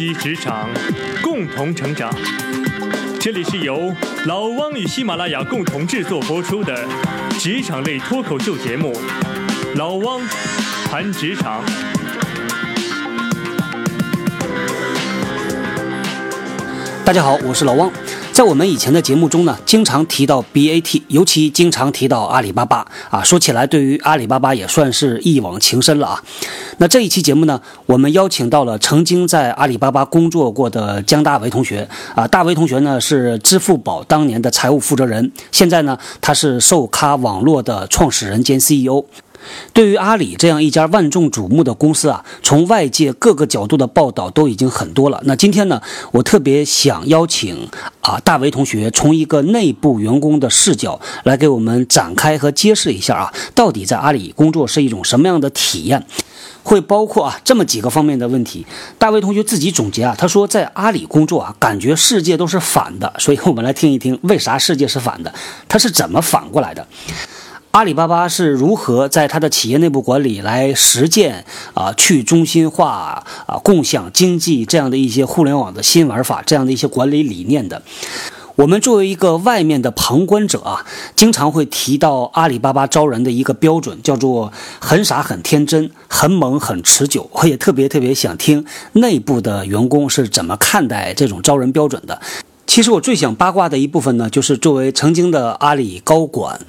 一职场，共同成长。这里是由老汪与喜马拉雅共同制作播出的职场类脱口秀节目《老汪谈职场》。大家好，我是老汪。在我们以前的节目中呢，经常提到 BAT，尤其经常提到阿里巴巴啊。说起来，对于阿里巴巴也算是一往情深了啊。那这一期节目呢，我们邀请到了曾经在阿里巴巴工作过的姜大为同学啊。大为同学呢是支付宝当年的财务负责人，现在呢他是售咖网络的创始人兼 CEO。对于阿里这样一家万众瞩目的公司啊，从外界各个角度的报道都已经很多了。那今天呢，我特别想邀请啊大为同学从一个内部员工的视角来给我们展开和揭示一下啊，到底在阿里工作是一种什么样的体验？会包括啊这么几个方面的问题。大为同学自己总结啊，他说在阿里工作啊，感觉世界都是反的。所以我们来听一听为啥世界是反的，他是怎么反过来的？阿里巴巴是如何在它的企业内部管理来实践啊去中心化啊共享经济这样的一些互联网的新玩法，这样的一些管理理念的？我们作为一个外面的旁观者啊，经常会提到阿里巴巴招人的一个标准，叫做很傻、很天真、很猛、很持久。我也特别特别想听内部的员工是怎么看待这种招人标准的。其实我最想八卦的一部分呢，就是作为曾经的阿里高管。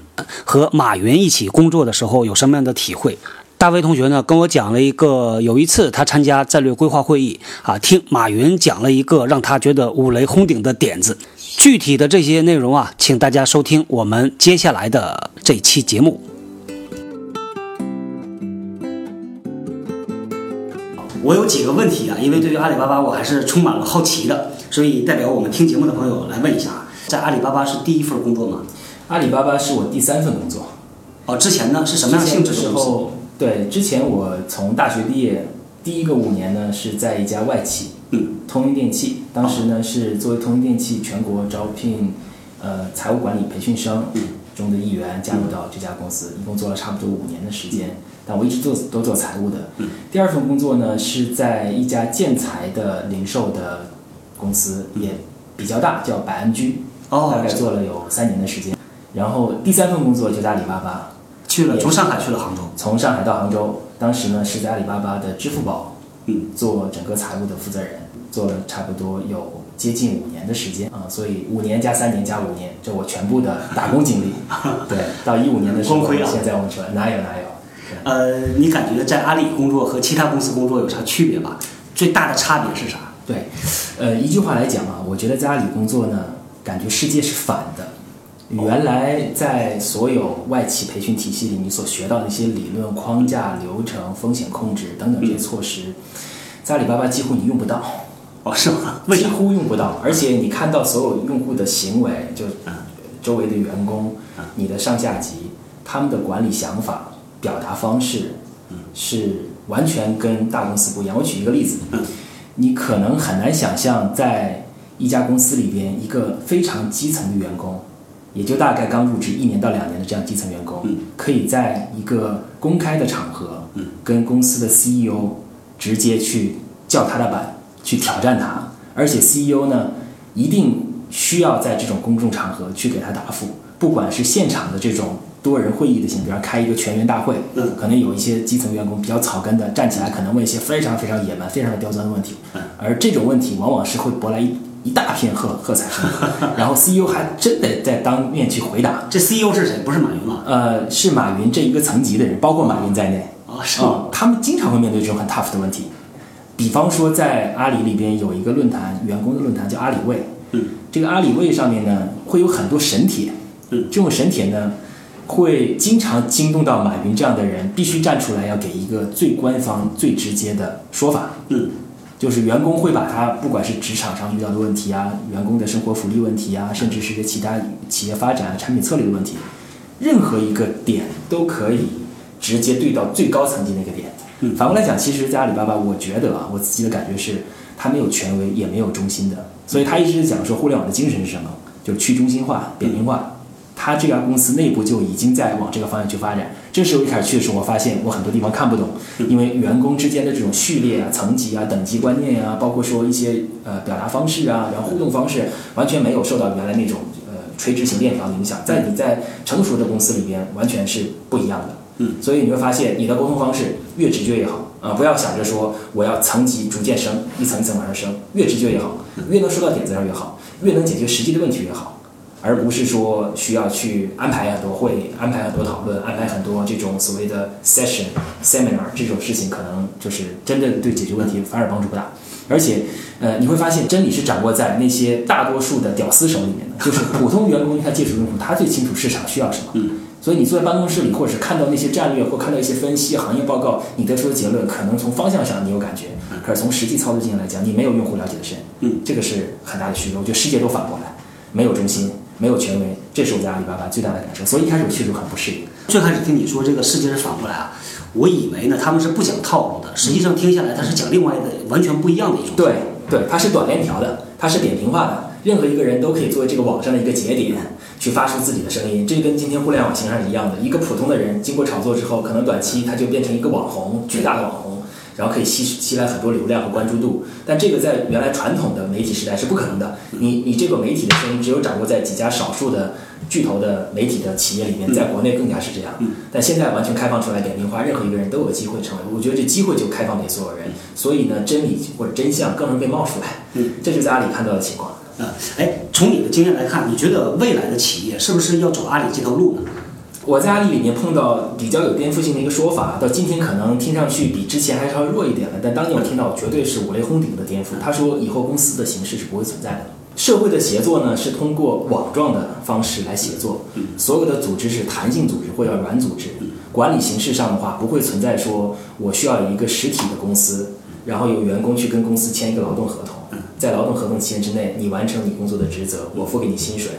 和马云一起工作的时候有什么样的体会？大卫同学呢跟我讲了一个，有一次他参加战略规划会议啊，听马云讲了一个让他觉得五雷轰顶的点子。具体的这些内容啊，请大家收听我们接下来的这期节目。我有几个问题啊，因为对于阿里巴巴我还是充满了好奇的，所以代表我们听节目的朋友来问一下啊，在阿里巴巴是第一份工作吗？阿里巴巴是我第三份工作，哦，之前呢？是什么样性质的时候？对，之前我从大学毕业第一个五年呢是在一家外企，嗯，通用电器，当时呢是作为通用电器全国招聘，呃，财务管理培训生中的一员加入到这家公司，一共做了差不多五年的时间，但我一直做都做财务的。第二份工作呢是在一家建材的零售的公司，也比较大，叫百安居，大概做了有三年的时间。然后第三份工作就在阿里巴巴，去了从上海去了杭州，从上海到杭州，当时呢是在阿里巴巴的支付宝，嗯，做整个财务的负责人，做了差不多有接近五年的时间啊，所以五年加三年加五年，这我全部的打工经历。对，到一五年的时候，现在我们说哪有哪有。呃，你感觉在阿里工作和其他公司工作有啥区别吧？最大的差别是啥？对，呃，一句话来讲啊，我觉得在阿里工作呢，感觉世界是反的。原来在所有外企培训体系里，你所学到的一些理论框架、流程、风险控制等等这些措施，在阿里巴巴几乎你用不到。哦，是吗？几乎用不到。而且你看到所有用户的行为，就周围的员工、你的上下级，他们的管理想法、表达方式，是完全跟大公司不一样。我举一个例子，你可能很难想象，在一家公司里边，一个非常基层的员工。也就大概刚入职一年到两年的这样基层员工，可以在一个公开的场合，跟公司的 CEO 直接去叫他的板，去挑战他。而且 CEO 呢，一定需要在这种公众场合去给他答复，不管是现场的这种多人会议的形式，比方开一个全员大会，可能有一些基层员工比较草根的站起来，可能问一些非常非常野蛮、非常的刁钻的问题，而这种问题往往是会博来一。一大片喝喝彩声，然后 CEO 还真得在当面去回答。这 CEO 是谁？不是马云吗？呃，是马云这一个层级的人，包括马云在内。啊，是吗？他们经常会面对这种很 tough 的问题。比方说，在阿里里边有一个论坛，员工的论坛叫阿里卫。嗯。这个阿里卫上面呢，会有很多神帖。嗯。这种神帖呢，会经常惊动到马云这样的人，必须站出来要给一个最官方、最直接的说法。嗯。就是员工会把他不管是职场上遇到的问题啊，员工的生活福利问题啊，甚至是些其他企业发展、产品策略的问题，任何一个点都可以直接对到最高层级那个点。嗯，反过来讲，其实，在阿里巴巴，我觉得啊，我自己的感觉是，它没有权威，也没有中心的。所以，他一直讲说，互联网的精神是什么？就是去中心化、扁平化。他这家公司内部就已经在往这个方向去发展。这时候一开始去的时候，我发现我很多地方看不懂，因为员工之间的这种序列啊、层级啊、等级观念啊，包括说一些呃表达方式啊，然后互动方式，完全没有受到原来那种呃垂直型链条的影响。在你在成熟的公司里边，完全是不一样的。嗯，所以你会发现，你的沟通方式越直接越好啊！不要想着说我要层级逐渐升，一层一层往上升，越直接越好，越能说到点子上越好，越能解决实际的问题越好，而不是说需要去安排很多会、安排很多讨论、安排很多这种所谓的 session、seminar 这种事情，可能就是真的对解决问题反而帮助不大。而且，呃，你会发现真理是掌握在那些大多数的屌丝手里面的，就是普通员工他接触用户，他最清楚市场需要什么。嗯。所以你坐在办公室里，或者是看到那些战略，或看到一些分析、行业报告，你得出的结论可能从方向上你有感觉，可是从实际操作经验来讲，你没有用户了解的深。嗯，这个是很大的区别。我觉得世界都反过来，没有中心，没有权威，这是我在阿里巴巴最大的感受。所以一开始我确实很不适应。最开始听你说这个世界是反过来啊，我以为呢他们是不讲套路的，实际上听下来他是讲另外一个完全不一样的一种。对对，它是短链条的，它是扁平化的，任何一个人都可以作为这个网上的一个节点。去发出自己的声音，这跟今天互联网形式是一样的。一个普通的人经过炒作之后，可能短期他就变成一个网红，巨大的网红，然后可以吸吸来很多流量和关注度。但这个在原来传统的媒体时代是不可能的。你你这个媒体的声音只有掌握在几家少数的巨头的媒体的企业里面，在国内更加是这样。但现在完全开放出来，点名花，任何一个人都有机会成为。我觉得这机会就开放给所有人，所以呢，真理或者真相更容易被冒出来。嗯，这就是在阿里看到的情况。啊，哎，从你的经验来看，你觉得未来的企业是不是要走阿里这条路呢？我在阿里里面碰到比较有颠覆性的一个说法，到今天可能听上去比之前还稍微弱一点了，但当年我听到绝对是五雷轰顶的颠覆。他说以后公司的形式是不会存在的，社会的协作呢是通过网状的方式来协作，所有的组织是弹性组织或者软组织，管理形式上的话不会存在说我需要一个实体的公司，然后有员工去跟公司签一个劳动合同。在劳动合同期限之内，你完成你工作的职责，我付给你薪水。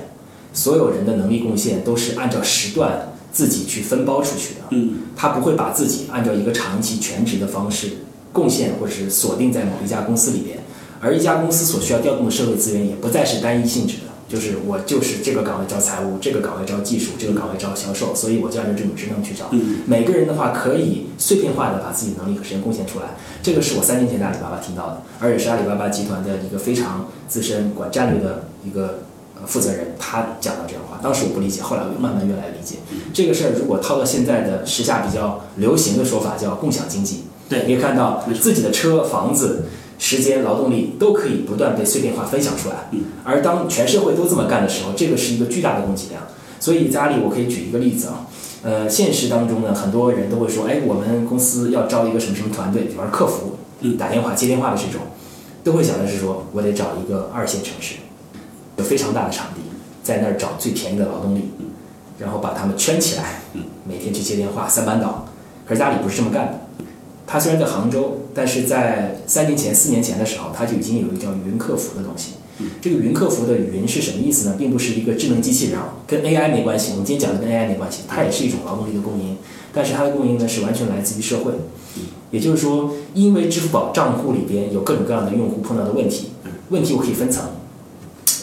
所有人的能力贡献都是按照时段自己去分包出去的。嗯，他不会把自己按照一个长期全职的方式贡献或者是锁定在某一家公司里边。而一家公司所需要调动的社会资源也不再是单一性质的，就是我就是这个岗位招财务，这个岗位招技术，这个岗位招销售，所以我就按照这种职能去找。每个人的话可以碎片化的把自己能力和时间贡献出来。这个是我三年前在阿里巴巴听到的，而且是阿里巴巴集团的一个非常资深管战略的一个呃负责人，他讲到这样的话。当时我不理解，后来我慢慢越来越理解。这个事儿如果套到现在的时下比较流行的说法，叫共享经济。对，你可以看到自己的车、房子、时间、劳动力都可以不断被碎片化分享出来。嗯，而当全社会都这么干的时候，这个是一个巨大的供给量。所以在阿里，我可以举一个例子啊。呃，现实当中呢，很多人都会说，哎，我们公司要招一个什么什么团队，比方说客服，嗯，打电话接电话的这种，都会想的是说，我得找一个二线城市，有非常大的场地，在那儿找最便宜的劳动力，然后把他们圈起来，每天去接电话，三班倒。可是阿里不是这么干的，他虽然在杭州，但是在三年前、四年前的时候，他就已经有一个叫云客服的东西。这个云客服的云是什么意思呢？并不是一个智能机器人，跟 AI 没关系。我们今天讲的跟 AI 没关系，它也是一种劳动力的供应，但是它的供应呢是完全来自于社会。也就是说，因为支付宝账户里边有各种各样的用户碰到的问题，问题我可以分层。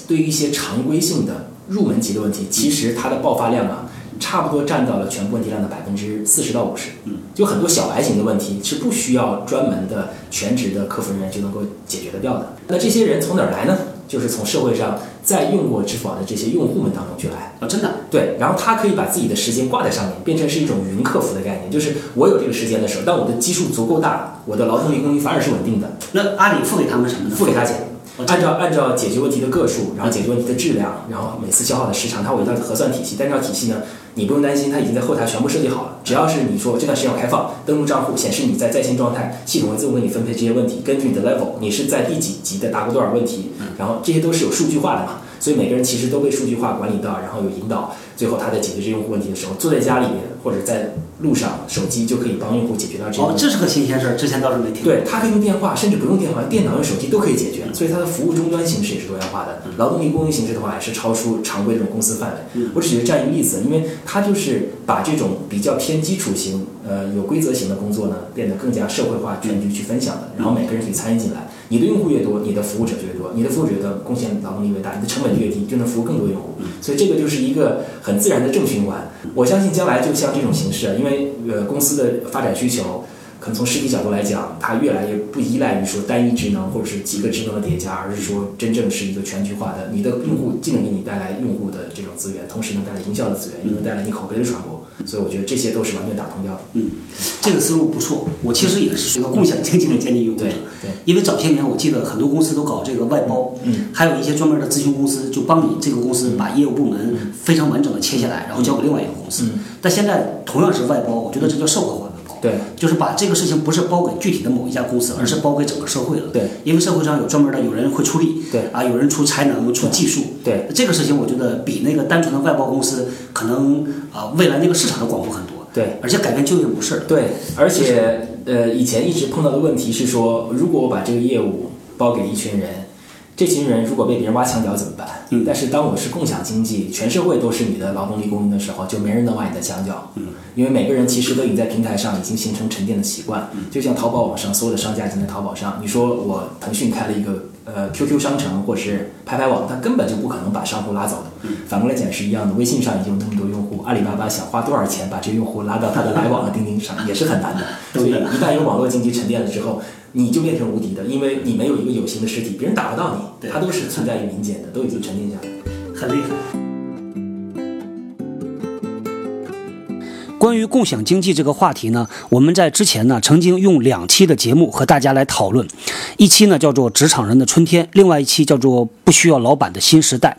对于一些常规性的入门级的问题，其实它的爆发量啊，差不多占到了全部问题量的百分之四十到五十。嗯就很多小白型的问题是不需要专门的全职的客服人员就能够解决得掉的。那这些人从哪儿来呢？就是从社会上在用过支付宝的这些用户们当中去来啊，真的对。然后他可以把自己的时间挂在上面，变成是一种云客服的概念。就是我有这个时间的时候，当我的基数足够大，我的劳动力供应反而是稳定的。那阿里付给他们什么呢？付给他钱，按照按照解决问题的个数，然后解决问题的质量，然后每次消耗的时长，它有一套核算体系。但这套体系呢，你不用担心，它已经在后台全部设计好了。只要是你说这段时间要开放，登录账户显示你在在线状态，系统会自动给你分配这些问题。根据你的 level，你是在第几级的，答过多少问题，然后这些都是有数据化的嘛。所以每个人其实都被数据化管理到，然后有引导。最后他在解决这些用户问题的时候，坐在家里面或者在路上，手机就可以帮用户解决到这些问哦，这是个新鲜事儿，之前倒是没听。对，他可以用电话，甚至不用电话，电脑、用手机都可以解决。所以它的服务终端形式也是多样化的。劳动力供应形式的话，也是超出常规这种公司范围。我只是这样一个例子，因为它就是把这种比较偏基础型、呃有规则型的工作呢，变得更加社会化、全局去分享的，然后每个人可以参与进来。你的用户越多，你的服务者就越多，你的服务者的贡献劳动力越大，你的成本就越低，就能服务更多用户。所以这个就是一个很自然的正循环。我相信将来就像这种形式，因为为呃公司的发展需求。可能从实体角度来讲，它越来越不依赖于说单一职能或者是几个职能的叠加，而是说真正是一个全局化的。你的用户既能给你带来用户的这种资源，同时能带来营销的资源，又能带来你口碑的传播。所以我觉得这些都是完全打通掉的。嗯，这个思路不错。我其实也是一个共享经济的建立用户。对对。因为早些年我记得很多公司都搞这个外包，嗯，还有一些专门的咨询公司就帮你这个公司把业务部门非常完整的切下来，然后交给另外一个公司。嗯。但现在同样是外包，我觉得这叫社会化。对，就是把这个事情不是包给具体的某一家公司，而是包给整个社会了。对，因为社会上有专门的有人会出力，对啊，有人出才能、出技术。对，这个事情我觉得比那个单纯的外包公司可能啊，未来那个市场要广阔很多。对，而且改变就业模式。对，而且呃，以前一直碰到的问题是说，如果我把这个业务包给一群人。这群人如果被别人挖墙脚怎么办？嗯，但是当我是共享经济，全社会都是你的劳动力供应的时候，就没人能挖你的墙角。嗯，因为每个人其实都已经在平台上已经形成沉淀的习惯。嗯，就像淘宝网上所有的商家已经在淘宝上，你说我腾讯开了一个呃 QQ 商城或是拍拍网，它根本就不可能把商户拉走的。嗯，反过来讲是一样的，微信上已经有那么多用户，阿里巴巴想花多少钱把这些用户拉到他的来往的钉钉上也是很难的。所以一旦有网络经济沉淀了之后。你就变成无敌的，因为你没有一个有形的实体，别人打不到你，它都是存在于民间的，都已经沉淀下来，很厉害。关于共享经济这个话题呢，我们在之前呢曾经用两期的节目和大家来讨论，一期呢叫做《职场人的春天》，另外一期叫做《不需要老板的新时代》。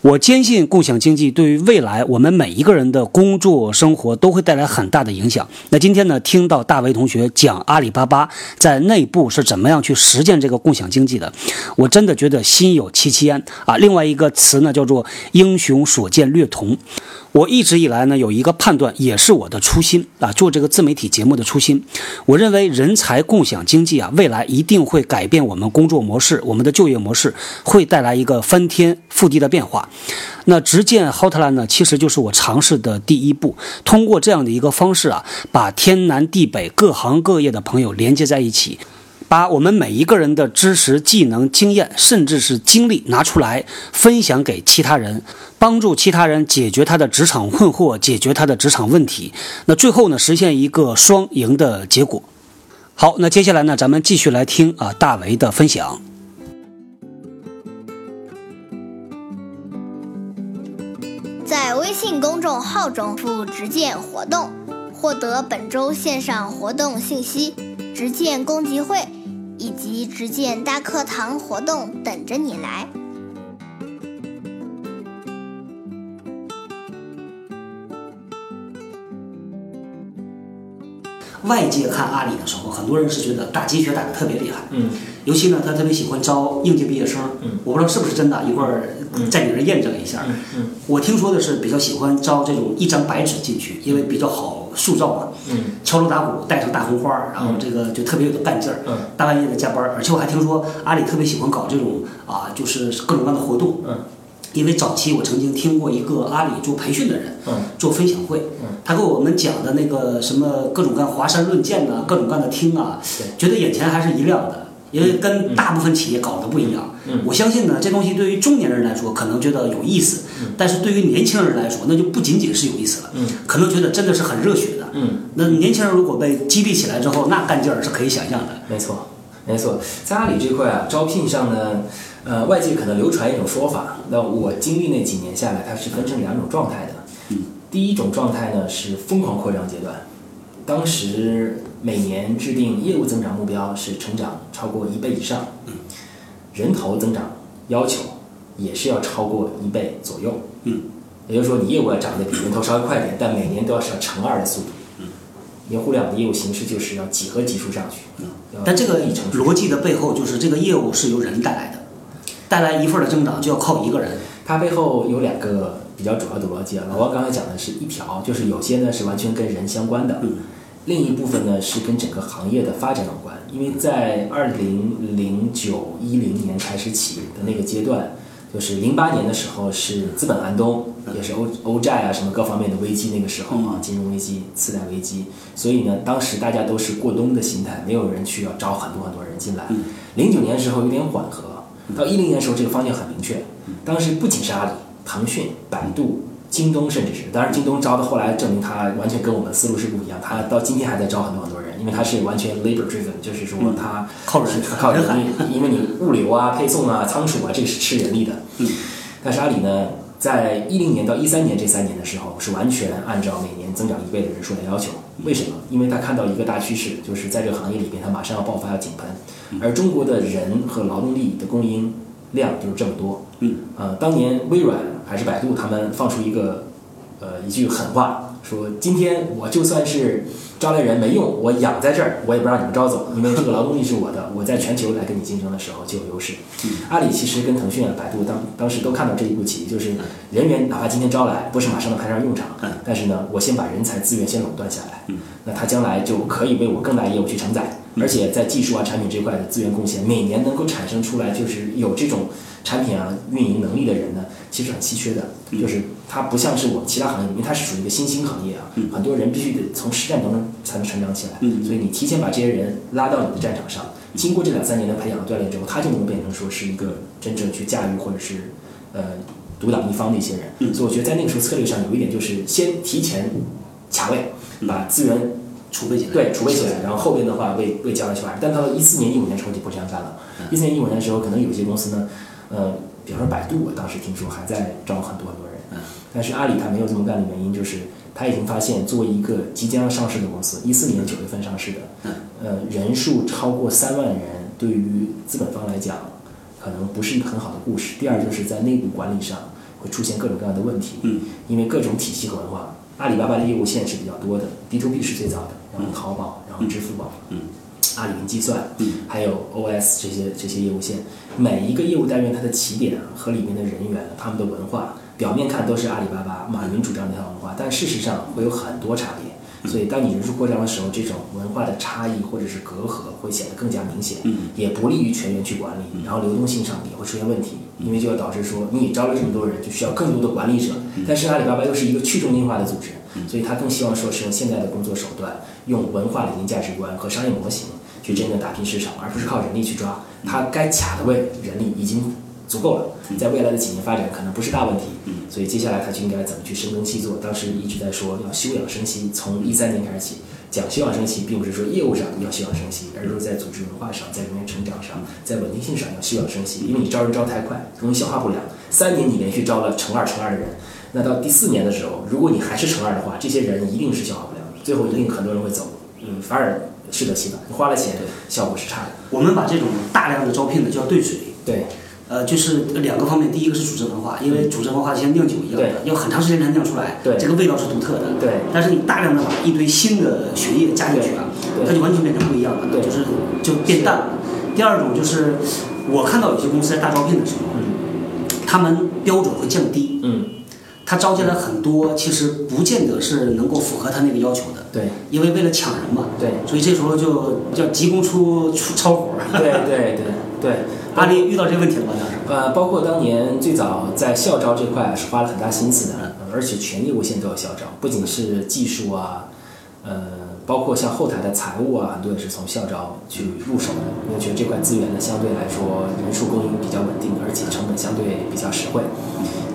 我坚信共享经济对于未来我们每一个人的工作生活都会带来很大的影响。那今天呢，听到大为同学讲阿里巴巴在内部是怎么样去实践这个共享经济的，我真的觉得心有戚戚焉啊。另外一个词呢，叫做英雄所见略同。我一直以来呢有一个判断，也是我的初心啊，做这个自媒体节目的初心。我认为人才共享经济啊，未来一定会改变我们工作模式，我们的就业模式会带来一个翻天覆地的变化。那直建 Hotline 呢，其实就是我尝试的第一步。通过这样的一个方式啊，把天南地北各行各业的朋友连接在一起。把我们每一个人的知识、技能、经验，甚至是经历拿出来分享给其他人，帮助其他人解决他的职场困惑，解决他的职场问题。那最后呢，实现一个双赢的结果。好，那接下来呢，咱们继续来听啊大为的分享。在微信公众号中复“直见活动”，获得本周线上活动信息，直见公集会。以及直见大课堂活动等着你来。外界看阿里的时候，很多人是觉得打鸡血打的特别厉害，嗯，尤其呢，他特别喜欢招应届毕业生，嗯，我不知道是不是真的，一会儿在你这儿验证一下，嗯嗯，我听说的是比较喜欢招这种一张白纸进去，因为比较好塑造啊，嗯，敲锣打鼓，带上大红花，然后这个就特别有干劲儿，嗯，大半夜的加班，而且我还听说阿里特别喜欢搞这种啊，就是各种各样的活动，嗯。因为早期我曾经听过一个阿里做培训的人，嗯，做分享会，嗯，他给我们讲的那个什么各种各样华山论剑呐，各种各样的听啊，觉得眼前还是一亮的，因为跟大部分企业搞的不一样。嗯，我相信呢，这东西对于中年人来说可能觉得有意思，嗯，但是对于年轻人来说，那就不仅仅是有意思了，嗯，可能觉得真的是很热血的，嗯，那年轻人如果被激励起来之后，那干劲儿是可以想象的。没错，没错，在阿里这块啊，招聘上呢。呃，外界可能流传一种说法，那我经历那几年下来，它是分成两种状态的。嗯，第一种状态呢是疯狂扩张阶段，当时每年制定业务增长目标是成长超过一倍以上，嗯，人头增长要求也是要超过一倍左右，嗯，也就是说你业务要涨得比人头稍微快点，但每年都要是要乘二的速度，嗯，因为互联网的业务形式就是要几何级数上去，嗯，但这个逻辑的背后就是这个业务是由人带来的。带来一份的增长就要靠一个人，它背后有两个比较主要的逻辑啊。老王刚才讲的是一条，就是有些呢是完全跟人相关的，嗯，另一部分呢是跟整个行业的发展有关。因为在二零零九一零年开始起的那个阶段，就是零八年的时候是资本寒冬，也是欧欧债啊什么各方面的危机那个时候啊，金融危机、次贷危机，所以呢，当时大家都是过冬的心态，没有人去要招很多很多人进来。零九年的时候有点缓和。到一零年的时候，这个方向很明确。当时不仅是阿里、腾讯、百度、京东甚至是，当然京东招的后来证明他完全跟我们思路是不一样，他到今天还在招很多很多人，因为它是完全 labor driven，就是说他靠人是靠人力，因为你物流啊、配送啊、仓储啊，这个是吃人力的。嗯。但是阿里呢，在一零年到一三年这三年的时候，是完全按照每年增长一倍的人数来要求。为什么？因为他看到一个大趋势，就是在这个行业里边，它马上要爆发要井喷，而中国的人和劳动力的供应量就是这么多。嗯。呃，当年微软还是百度，他们放出一个呃一句狠话，说今天我就算是。招来人没用，我养在这儿，我也不让你们招走，因为这个劳动力是我的，我在全球来跟你竞争的时候就有优势。阿里其实跟腾讯啊、百度当当时都看到这一步棋，就是人员哪怕今天招来，不是马上能派上用场，但是呢，我先把人才资源先垄断下来，那他将来就可以为我更大业务去承载，而且在技术啊、产品这块的资源贡献，每年能够产生出来，就是有这种产品啊运营能力的人呢，其实很稀缺的，就是。它不像是我们其他行业，因为它是属于一个新兴行业啊，很多人必须得从实战当中才能成长起来，所以你提前把这些人拉到你的战场上，经过这两三年的培养和锻炼之后，他就能变成说是一个真正去驾驭或者是呃独挡一方的一些人。所以我觉得在那个时候策略上有一点就是先提前卡位，把资源储备起来，对，储备起来，然后后边的话为为将来去发展。但到了一四年、一五年时候就不这样干了。一四年、一五年的时候，可能有些公司呢，呃，比方说百度，我当时听说还在招很多很多人。但是阿里它没有这么干的原因，就是他已经发现，作为一个即将要上市的公司，一四年九月份上市的，呃，人数超过三万人，对于资本方来讲，可能不是一个很好的故事。第二，就是在内部管理上会出现各种各样的问题，因为各种体系和文化，阿里巴巴的业务线是比较多的，B to B 是最早的，然后淘宝，然后支付宝，阿里云计算，还有 OS 这些这些业务线，每一个业务单元它的起点和里面的人员，他们的文化。表面看都是阿里巴巴马云主张的那套文化，但事实上会有很多差别。所以当你人数扩张的时候，这种文化的差异或者是隔阂会显得更加明显，也不利于全员去管理。然后流动性上也会出现问题，因为就要导致说你招了这么多人，就需要更多的管理者。但是阿里巴巴又是一个去中心化的组织，所以他更希望说是用现在的工作手段，用文化、理念、价值观和商业模型去真正打拼市场，而不是靠人力去抓。他该卡的位人力已经。足够了，在未来的几年发展可能不是大问题，所以接下来他就应该怎么去深耕细作。当时一直在说要休养生息，从一三年开始起讲休养生息，并不是说业务上要休养生息，而是说在组织文化上、在人员成长上、在稳定性上要休养生息。因为你招人招太快，容易消化不良。三年你连续招了乘二乘二的人，那到第四年的时候，如果你还是乘二的话，这些人一定是消化不良，最后一定很多人会走，嗯，反而适得其反。你花了钱，效果是差的。我们把这种大量的招聘呢叫对水，对。呃，就是两个方面，第一个是组织文化，因为组织文化就像酿酒一样的，要很长时间才酿出来，这个味道是独特的。对。但是你大量的把一堆新的血液加进去啊，它就完全变成不一样了，就是就变淡了。第二种就是，我看到有些公司在大招聘的时候，他们标准会降低。嗯。他招进来很多，其实不见得是能够符合他那个要求的。对。因为为了抢人嘛。对。所以这时候就叫急功出出超活。对对对对。阿里遇到这个问题了吗？当时，呃，包括当年最早在校招这块是花了很大心思的，而且全业务线都要校招，不仅是技术啊，呃，包括像后台的财务啊，很多也是从校招去入手的，因为觉得这块资源呢相对来说人数供应比较稳定，而且成本相对比较实惠。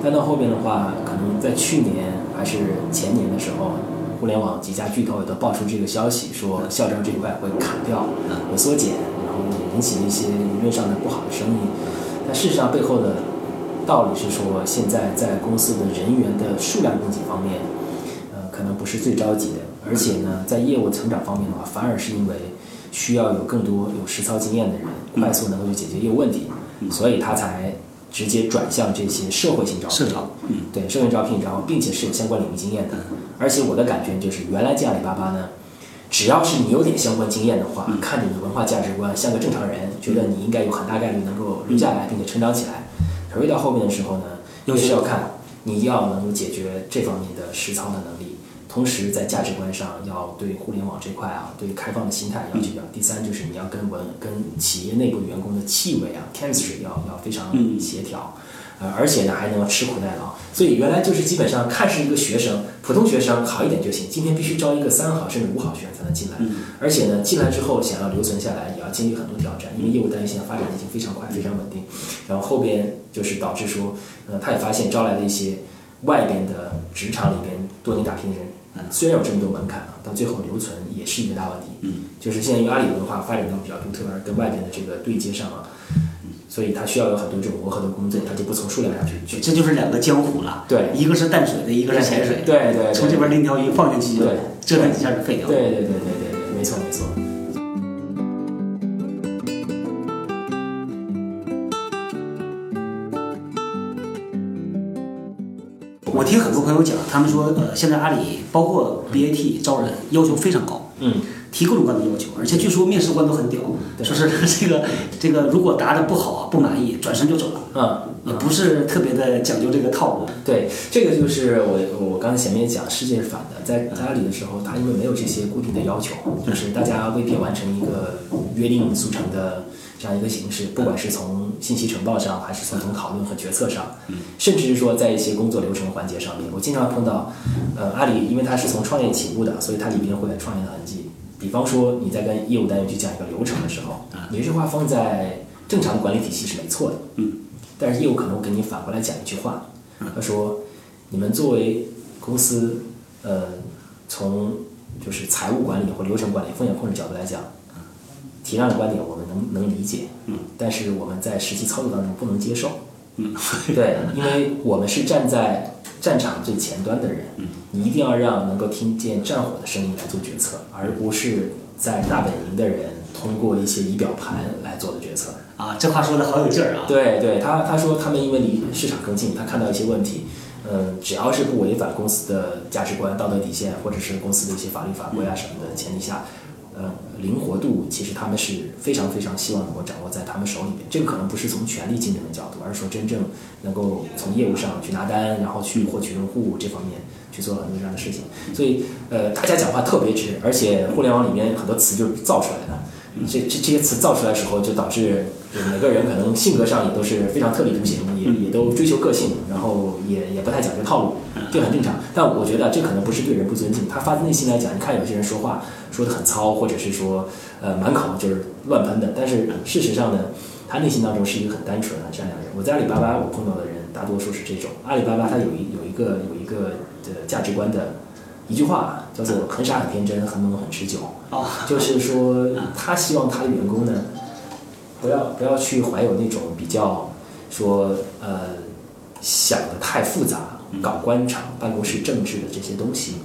但到后边的话，可能在去年还是前年的时候，互联网几家巨头也都爆出这个消息，说校招这一块会砍掉，会缩减。然后引起一些舆论上的不好的声音，但事实上背后的道理是说，现在在公司的人员的数量供给方面，呃，可能不是最着急的，而且呢，在业务成长方面的话，反而是因为需要有更多有实操经验的人，快速能够去解决业务问题，所以他才直接转向这些社会性招聘，嗯，对，社会招聘，然后并且是有相关领域经验的，而且我的感觉就是，原来进阿里巴巴呢。只要是你有点相关经验的话，看着你的文化价值观像个正常人，觉得你应该有很大概率能够留下来并且成长起来。可是到后面的时候呢，又是要看你要能够解决这方面的实操的能力，同时在价值观上要对互联网这块啊，对开放的心态要去要。第三就是你要跟文跟企业内部员工的气味啊，chemistry 要要非常协调。呃，而且呢，还能吃苦耐劳，所以原来就是基本上看是一个学生，普通学生好一点就行。今天必须招一个三好甚至五好学生才能进来，而且呢，进来之后想要留存下来，也要经历很多挑战，因为业务单元现在发展已经非常快，非常稳定。然后后边就是导致说，呃，他也发现招来的一些外边的职场里边多年打拼的人，虽然有这么多门槛啊，到最后留存也是一个大问题。嗯，就是现在因为阿里文化发展到比较独特，而跟外边的这个对接上啊，所以它需要有很多这种磨合的工作，它就不从数量上去去。这就是两个江湖了。对一个是淡水的，一个是咸水的。对对对从这边拎条鱼放进去，对折腾几下就废掉了。对对对对对对，没错没错。我听很多朋友讲，他们说，呃，现在阿里包括 BAT 招人要求非常高，嗯，提各种各样的要求，而且据说面试官都很屌，对说是这个这个如果答的不好不满意，转身就走了，嗯。也不是特别的讲究这个套路。对，这个就是我我刚才前面讲，世界是反的，在在阿里的时候，他因为没有这些固定的要求，就是大家未必完成一个约定俗成的这样一个形式，不管是从信息呈报上，还是从从讨论和决策上，甚至是说在一些工作流程环节上面，我经常碰到，呃，阿里因为它是从创业起步的，所以它里边会有创业的痕迹。比方说你在跟业务单元去讲一个流程的时候，你这句话放在正常的管理体系是没错的，嗯。但是业务可能会给你反过来讲一句话，他说：“你们作为公司，呃，从就是财务管理或流程管理、风险控制角度来讲，提上的观点能能理解，嗯，但是我们在实际操作当中不能接受，嗯，对，因为我们是站在战场最前端的人，嗯，你一定要让能够听见战火的声音来做决策，而不是在大本营的人通过一些仪表盘来做的决策。”啊，这话说的好有劲儿啊！对对，他他说他们因为离市场更近，他看到一些问题，嗯，只要是不违反公司的价值观、道德底线，或者是公司的一些法律法规啊什么的前提下，呃，灵活度其实他们是非常非常希望能够掌握在他们手里面。这个可能不是从权力竞争的角度，而是说真正能够从业务上去拿单，然后去获取用户这方面去做很多这样的事情。所以，呃，大家讲话特别直，而且互联网里面很多词就是造出来的。这这这些词造出来的时候，就导致每个人可能性格上也都是非常特立独行，也也都追求个性，然后也也不太讲究套路，这很正常。但我觉得这可能不是对人不尊敬，他发自内心来讲，你看有些人说话说的很糙，或者是说呃满口就是乱喷的，但是事实上呢，他内心当中是一个很单纯、很善良的人。我在阿里巴巴我碰到的人大多数是这种，阿里巴巴它有一有一个有一个的价值观的。一句话叫做“很傻很天真，很猛很持久”，就是说他希望他的员工呢，不要不要去怀有那种比较说呃想的太复杂，搞官场、办公室政治的这些东西，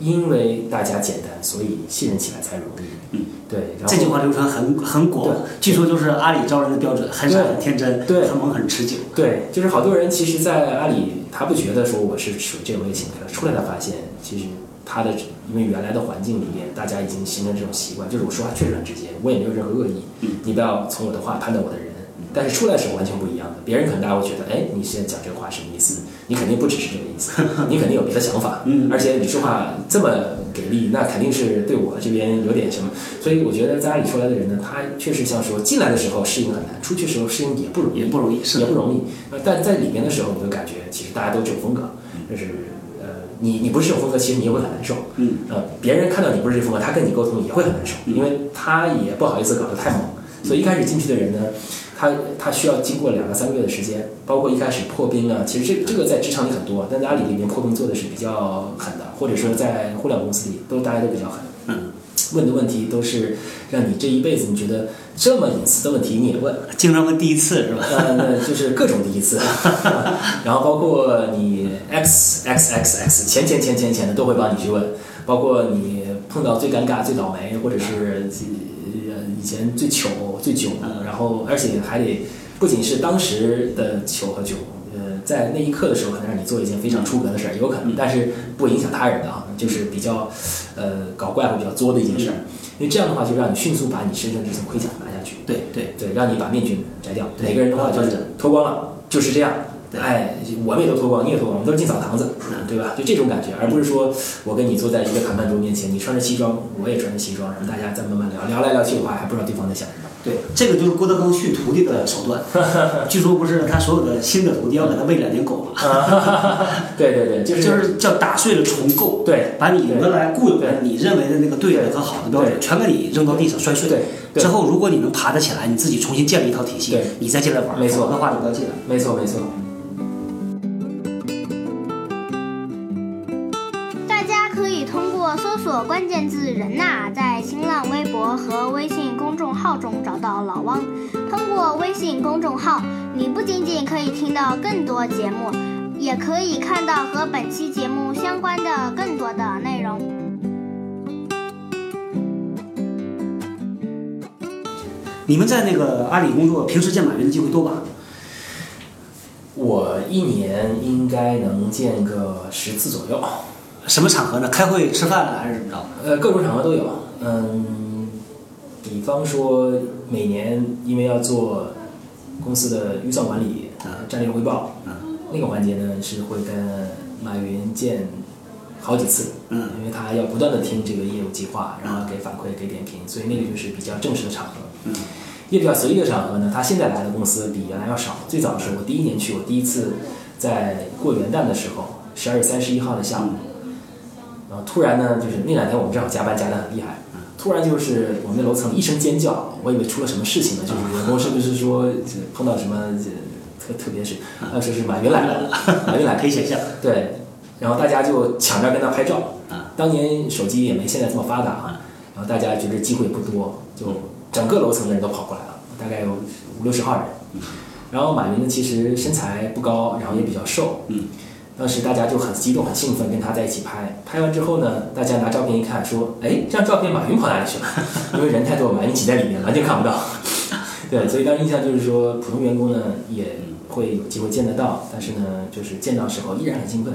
因为大家简单，所以信任起来才容易。嗯，对。这句话流传很很广，据说就是阿里招人的标准，很傻很天真，对，很猛很持久。对，就是好多人其实，在阿里他不觉得说我是属于这种类型的，出来才发现其实。他的因为原来的环境里面，大家已经形成这种习惯，就是我说话确实很直接，我也没有任何恶意，你不要从我的话判断我的人。但是出来的时候完全不一样的，别人可能大家会觉得，哎，你现在讲这个话什么意思？你肯定不只是这个意思，你肯定有别的想法，而且你说话这么给力，那肯定是对我这边有点什么。所以我觉得在阿里出来的人呢，他确实像说进来的时候适应很难，出去时候适应也不容易，也不容易，也不容易。但在里面的时候，你就感觉其实大家都这种风格，就是。你你不是这种风格，其实你也会很难受。嗯，呃，别人看到你不是这风格，他跟你沟通也会很难受，因为他也不好意思搞得太猛。所以一开始进去的人呢，他他需要经过两个三个月的时间，包括一开始破冰啊，其实这这个在职场里很多，但在阿里里面破冰做的是比较狠的，或者说在互联网公司里都大家都比较狠。嗯。问的问题都是让你这一辈子你觉得这么隐私 的问题你也问，经常问第一次是吧？呃，就是各种第一次，然后包括你 x x x x 前前前前前的都会帮你去问，包括你碰到最尴尬、最倒霉，或者是呃以前最糗、最囧，然后而且还得不仅是当时的糗和囧。呃，在那一刻的时候，可能让你做一件非常出格的事儿，有可能，但是不影响他人的啊，就是比较，呃，搞怪或比较作的一件事儿。因为这样的话，就让你迅速把你身上这层盔甲拿下去。对对对，让你把面具摘掉。每个人的话就是脱光了，就是这样。哎，我们也都脱光，你也脱光，我们都是进澡堂子，对吧？就这种感觉，而不是说我跟你坐在一个谈判桌面前，你穿着西装，我也穿着西装，然后大家再慢慢聊聊来聊去的话，还不知道对方在想什么。对，这个就是郭德纲训徒弟的手段。据说不是他所有的新的徒弟要给他喂两年狗吗？对对对，就是就是叫打碎了重构，对，把你原来固有的你认为的那个对的和好的标准全给你扔到地上摔碎。对，之后如果你能爬得起来，你自己重新建立一套体系，你再进来玩，没错，的话就不要进来。没错没错。索关键字“人呐”，在新浪微博和微信公众号中找到老汪。通过微信公众号，你不仅仅可以听到更多节目，也可以看到和本期节目相关的更多的内容。你们在那个阿里工作，平时见马云的机会多吧？我一年应该能见个十次左右。什么场合呢？开会、吃饭还是怎么着？呃，各种场合都有。嗯，比方说每年因为要做公司的预算管理、战略汇报，那个环节呢是会跟马云见好几次。嗯，因为他要不断的听这个业务计划，然后给反馈、给点评，所以那个就是比较正式的场合。嗯，也比较随意的场合呢，他现在来的公司比原来要少。最早的时候，我第一年去，我第一次在过元旦的时候，十二月三十一号的下午。然后突然呢，就是那两天我们正好加班加的很厉害，突然就是我们的楼层一声尖叫，我以为出了什么事情呢，就是员工是不是说碰到什么特特别是，呃说是马云来了，马云来了，可以想象。对，然后大家就抢着跟他拍照，当年手机也没现在这么发达啊，然后大家觉得机会不多，就整个楼层的人都跑过来了，大概有五六十号人，然后马云呢其实身材不高，然后也比较瘦，嗯。当时大家就很激动、很兴奋，跟他在一起拍。拍完之后呢，大家拿照片一看，说：“哎，这张照片马云跑哪里去了？因为人太多，马云挤在里面，完全看不到。”对，所以当时印象就是说，普通员工呢也会有机会见得到，但是呢，就是见到时候依然很兴奋。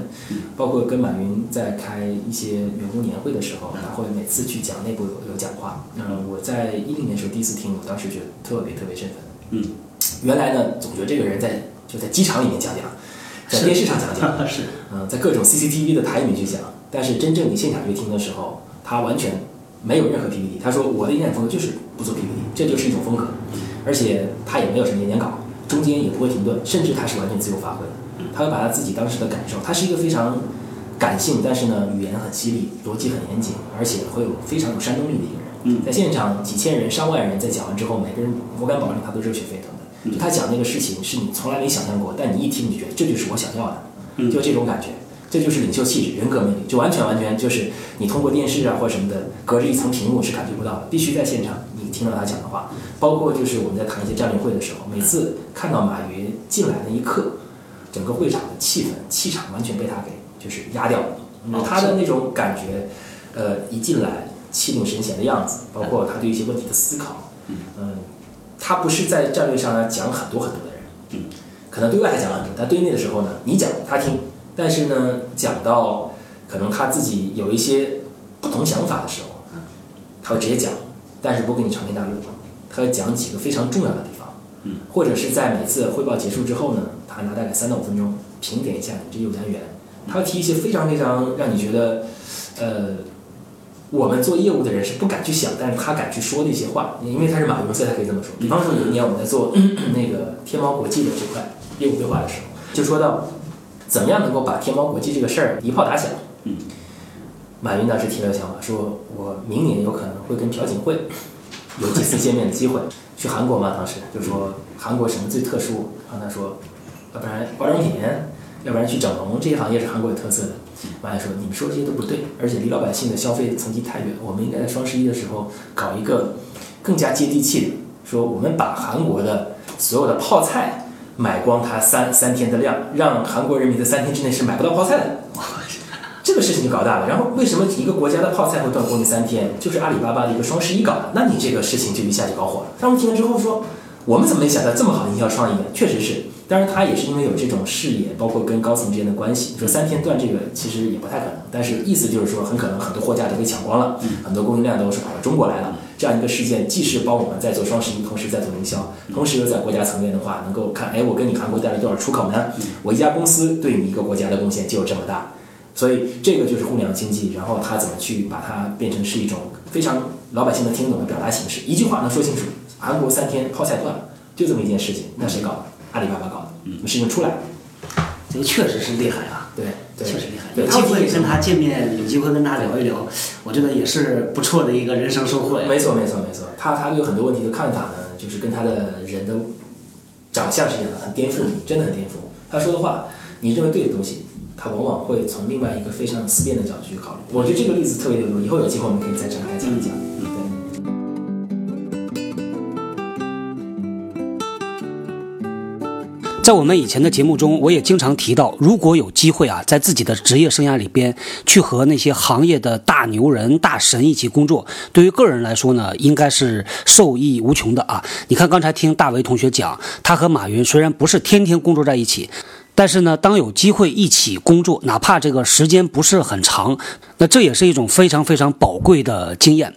包括跟马云在开一些员工年会的时候，他会每次去讲内部有有讲话。嗯，我在一零年时候第一次听，我当时觉得特别特别振奋。嗯，原来呢，总觉得这个人在就在机场里面讲讲。在电视上讲讲 是，嗯，在各种 CCTV 的台里面去讲，但是真正你现场去听的时候，他完全没有任何 PPT。他说我的演讲风格就是不做 PPT，这就是一种风格，而且他也没有什么演讲稿，中间也不会停顿，甚至他是完全自由发挥的。他会把他自己当时的感受，他是一个非常感性，但是呢语言很犀利，逻辑很严谨，而且会有非常有煽动力的一个人。嗯，在现场几千人、上万人在讲完之后，每个人我敢保证他都热血沸腾的。就他讲那个事情是你从来没想象过，但你一听你觉得这就是我想要的，就这种感觉，这就是领袖气质、人格魅力，就完全完全就是你通过电视啊或什么的，隔着一层屏幕是感觉不到的，必须在现场你听到他讲的话，包括就是我们在谈一些战略会的时候，每次看到马云进来那一刻，整个会场的气氛气场完全被他给就是压掉了，他的那种感觉，呃，一进来气定神闲的样子，包括他对一些问题的思考，嗯。他不是在战略上讲很多很多的人，嗯，可能对外还讲很多，但对内的时候呢，你讲他听，但是呢，讲到可能他自己有一些不同想法的时候，他会直接讲，但是不给你长篇大论，他会讲几个非常重要的地方，嗯，或者是在每次汇报结束之后呢，他拿大概三到五分钟评点一下你这业务单元，他会提一些非常非常让你觉得，呃。我们做业务的人是不敢去想，但是他敢去说那些话，因为他是马云，所以他可以这么说。比方说有一年我们在做 那个天猫国际的这块业务对话的时候，就说到怎么样能够把天猫国际这个事儿一炮打响。嗯，马云当时提了个想法，说我明年有可能会跟朴槿惠有几次见面的机会，去韩国嘛，当时就说韩国什么最特殊，然后他说，要不然化妆品，要不然去整容这些行业是韩国有特色的。马云说：“你们说这些都不对，而且离老百姓的消费层级太远。我们应该在双十一的时候搞一个更加接地气的，说我们把韩国的所有的泡菜买光，它三三天的量，让韩国人民在三天之内是买不到泡菜的。这个事情就搞大了。然后为什么一个国家的泡菜会断供应三天？就是阿里巴巴的一个双十一搞的。那你这个事情就一下就搞火了。他们听了之后说：我们怎么没想到这么好的营销创意呢？确实是。”当然，他也是因为有这种视野，包括跟高层之间的关系。说三天断这个其实也不太可能，但是意思就是说，很可能很多货架都被抢光了，很多供应量都是跑到中国来了。这样一个事件，既是帮我们在做双十一，同时在做营销，同时又在国家层面的话，能够看，哎，我跟你韩国带来多少出口呢？我一家公司对你一个国家的贡献就有这么大。所以这个就是互联网经济，然后他怎么去把它变成是一种非常老百姓能听懂的表达形式？一句话能说清楚，韩国三天泡菜断了，就这么一件事情，那谁搞的？阿里巴巴搞的。事情出来，这个确实是厉害啊！对，确实厉害。有机会跟他见面，有机会跟他聊一聊，我觉得也是不错的一个人生收获。没错，没错，没错。他他对很多问题的看法呢，就是跟他的人的长相是一样的，很颠覆你，真的很颠覆。他说的话，你认为对的东西，他往往会从另外一个非常思辨的角度去考虑。我觉得这个例子特别有用，以后有机会我们可以再展开讲一讲。对。在我们以前的节目中，我也经常提到，如果有机会啊，在自己的职业生涯里边去和那些行业的大牛人、大神一起工作，对于个人来说呢，应该是受益无穷的啊。你看刚才听大为同学讲，他和马云虽然不是天天工作在一起。但是呢，当有机会一起工作，哪怕这个时间不是很长，那这也是一种非常非常宝贵的经验。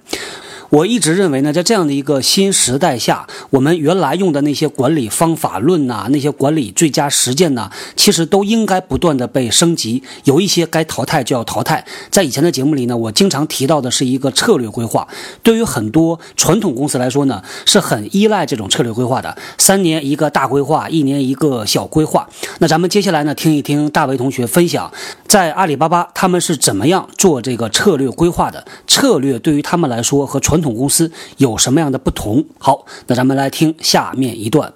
我一直认为呢，在这样的一个新时代下，我们原来用的那些管理方法论呐、那些管理最佳实践呐，其实都应该不断的被升级。有一些该淘汰就要淘汰。在以前的节目里呢，我经常提到的是一个策略规划。对于很多传统公司来说呢，是很依赖这种策略规划的。三年一个大规划，一年一个小规划。那咱们接下来呢，听一听大为同学分享，在阿里巴巴他们是怎么样做这个策略规划的？策略对于他们来说和传统公司有什么样的不同？好，那咱们来听下面一段。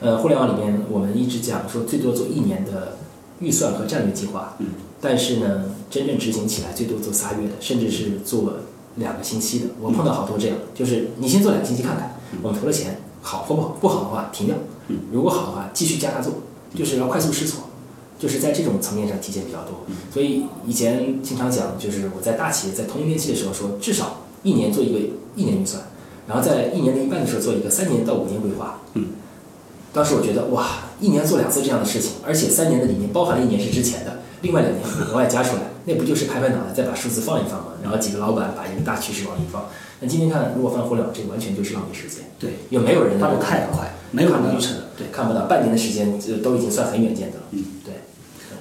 呃，互联网里面我们一直讲说最多做一年的预算和战略计划，嗯，但是呢，真正执行起来最多做仨月的，甚至是做两个星期的。我碰到好多这样，就是你先做两个星期看看，我们投了钱好或不好，不好的话停掉，如果好的话继续加大做，就是要快速试错。就是在这种层面上体现比较多，所以以前经常讲，就是我在大企业在同一天期的时候说，至少一年做一个一年预算，然后在一年的一半的时候做一个三年到五年规划。嗯，当时我觉得哇，一年做两次这样的事情，而且三年的里面包含了一年是之前的，另外两年额外加出来，那不就是拍拍脑袋再把数字放一放吗？然后几个老板把一个大趋势往里放。那今天看，如果放互联网，这完全就是浪费时间。对，又没有人发展太快，没有人预测的，对，看不到半年的时间，呃都已经算很远见的了。嗯，对。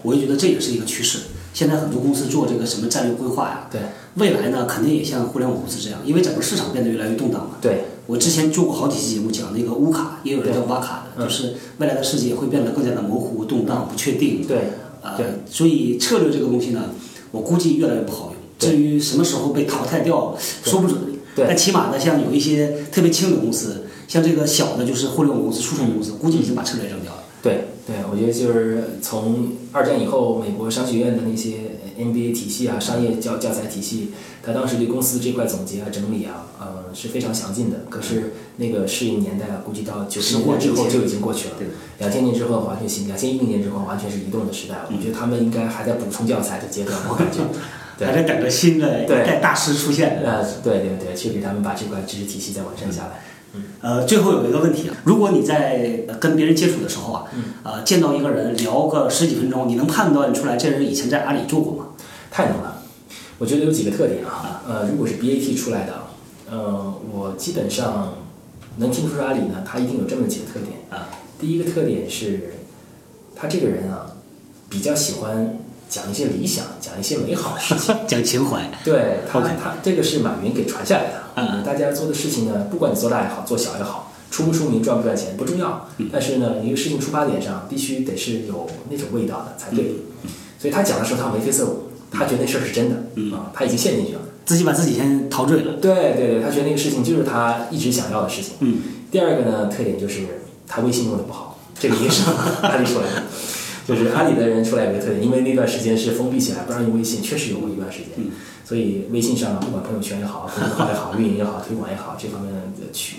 我也觉得这也是一个趋势。现在很多公司做这个什么战略规划呀，对，未来呢肯定也像互联网公司这样，因为整个市场变得越来越动荡了。对，我之前做过好几期节目讲那个乌卡，也有人叫瓦卡的，就是未来的世界会变得更加的模糊、动荡、不确定。对，啊、对，所以策略这个东西呢，我估计越来越不好用。至于什么时候被淘汰掉，说不准。对，但起码呢，像有一些特别轻的公司，像这个小的，就是互联网公司、初创公司，估计已经把策略扔掉了。对对，我觉得就是从二战以后，美国商学院的那些 MBA 体系啊，商业教教材体系，他当时对公司这块总结啊、整理啊，呃，是非常详尽的。可是那个适应年代啊，估计到九十年代之后就已经过去了。对，两千年之后完全新，两千一零年之后完全是移动的时代了。我觉得他们应该还在补充教材的阶段，我感觉。对还在等着新的一代大师出现。呃，对对对，去给他们把这块知识体系再完善下来。嗯，呃，最后有一个问题啊，如果你在跟别人接触的时候啊，嗯，呃，见到一个人聊个十几分钟，你能判断出来这人以前在阿里做过吗？太能了，我觉得有几个特点啊。呃，如果是 BAT 出来的，呃，我基本上能听出阿里呢，他一定有这么几个特点啊。第一个特点是，他这个人啊，比较喜欢讲一些理想，讲一些美好的事情，讲情怀。对他他这个是马云给传下来的。嗯大家做的事情呢，不管你做大也好，做小也好，出不出名、赚不赚钱不重要，但是呢，一个事情出发点上必须得是有那种味道的才对。所以他讲的时候，他眉飞色舞，他觉得那事儿是真的，啊，他已经陷进去了。自己把自己先陶醉了。对对对，他觉得那个事情就是他一直想要的事情。嗯。第二个呢，特点就是他微信用的不好，这个也是 阿里出来的。就是阿里的人出来有个特点，因为那段时间是封闭起来，不让用微信，确实有过一段时间。嗯。所以微信上不管朋友圈也好，公众号也好，运营也好，推广也好，这方面的渠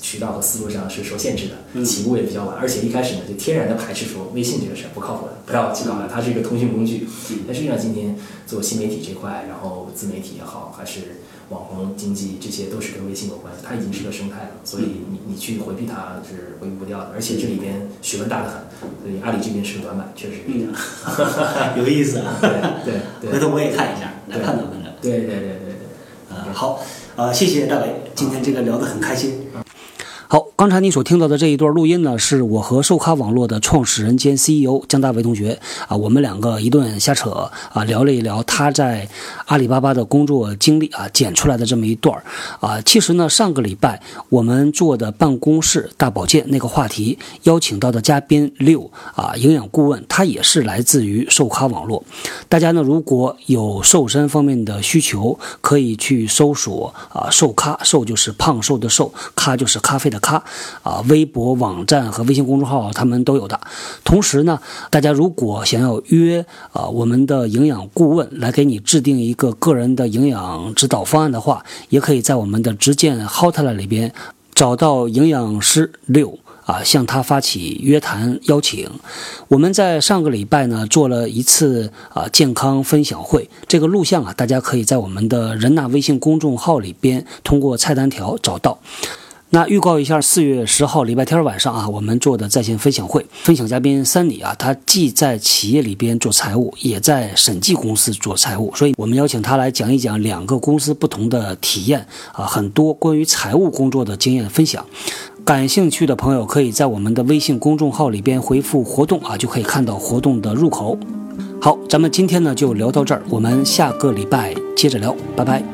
渠道和思路上是受限制的，起步也比较晚，而且一开始呢就天然的排斥说微信这个事儿不靠谱的，不要去搞了，它是一个通讯工具。但实际上今天做新媒体这块，然后自媒体也好，还是网红经济，这些都是跟微信有关系，它已经是个生态了，所以你你去回避它是回避不掉的，而且这里边学问大得很，所以阿里这边是个短板，确实是这样。有意思啊。对。回头我也看一下，来判断判断。对对对对对。呃，好，呃，谢谢大伟，今天这个聊得很开心。好，刚才你所听到的这一段录音呢，是我和售咖网络的创始人兼 CEO 江大为同学啊，我们两个一顿瞎扯啊，聊了一聊他在阿里巴巴的工作经历啊，剪出来的这么一段啊。其实呢，上个礼拜我们做的办公室大保健那个话题，邀请到的嘉宾六啊，营养顾问，他也是来自于售咖网络。大家呢，如果有瘦身方面的需求，可以去搜索啊，瘦咖，瘦就是胖瘦的瘦，咖就是咖啡的的。咖啊，微博、网站和微信公众号他们都有的。同时呢，大家如果想要约啊我们的营养顾问来给你制定一个个人的营养指导方案的话，也可以在我们的直见 Hotline 里边找到营养师六。啊，向他发起约谈邀请。我们在上个礼拜呢做了一次啊健康分享会，这个录像啊，大家可以在我们的人纳微信公众号里边通过菜单条找到。那预告一下，四月十号礼拜天晚上啊，我们做的在线分享会，分享嘉宾三里啊，他既在企业里边做财务，也在审计公司做财务，所以我们邀请他来讲一讲两个公司不同的体验啊，很多关于财务工作的经验分享。感兴趣的朋友可以在我们的微信公众号里边回复活动啊，就可以看到活动的入口。好，咱们今天呢就聊到这儿，我们下个礼拜接着聊，拜拜。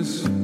this